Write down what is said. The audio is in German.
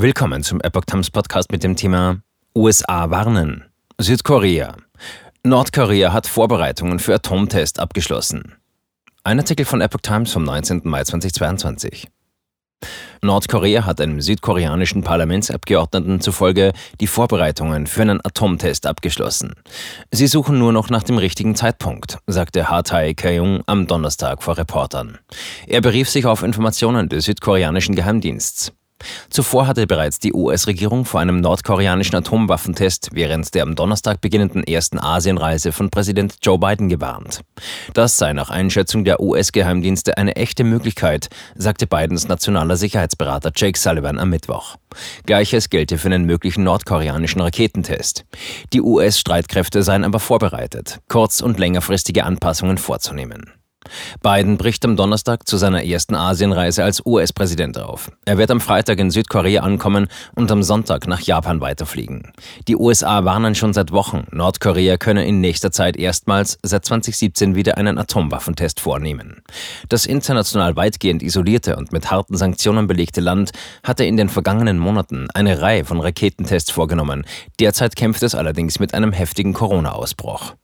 Willkommen zum Epoch Times Podcast mit dem Thema USA warnen. Südkorea. Nordkorea hat Vorbereitungen für Atomtest abgeschlossen. Ein Artikel von Epoch Times vom 19. Mai 2022. Nordkorea hat einem südkoreanischen Parlamentsabgeordneten zufolge die Vorbereitungen für einen Atomtest abgeschlossen. Sie suchen nur noch nach dem richtigen Zeitpunkt, sagte Ha Tae-keung am Donnerstag vor Reportern. Er berief sich auf Informationen des südkoreanischen Geheimdienstes. Zuvor hatte bereits die US-Regierung vor einem nordkoreanischen Atomwaffentest während der am Donnerstag beginnenden ersten Asienreise von Präsident Joe Biden gewarnt. Das sei nach Einschätzung der US-Geheimdienste eine echte Möglichkeit, sagte Bidens nationaler Sicherheitsberater Jake Sullivan am Mittwoch. Gleiches gelte für einen möglichen nordkoreanischen Raketentest. Die US-Streitkräfte seien aber vorbereitet, kurz- und längerfristige Anpassungen vorzunehmen. Biden bricht am Donnerstag zu seiner ersten Asienreise als US-Präsident auf. Er wird am Freitag in Südkorea ankommen und am Sonntag nach Japan weiterfliegen. Die USA warnen schon seit Wochen, Nordkorea könne in nächster Zeit erstmals seit 2017 wieder einen Atomwaffentest vornehmen. Das international weitgehend isolierte und mit harten Sanktionen belegte Land hatte in den vergangenen Monaten eine Reihe von Raketentests vorgenommen. Derzeit kämpft es allerdings mit einem heftigen Corona-Ausbruch.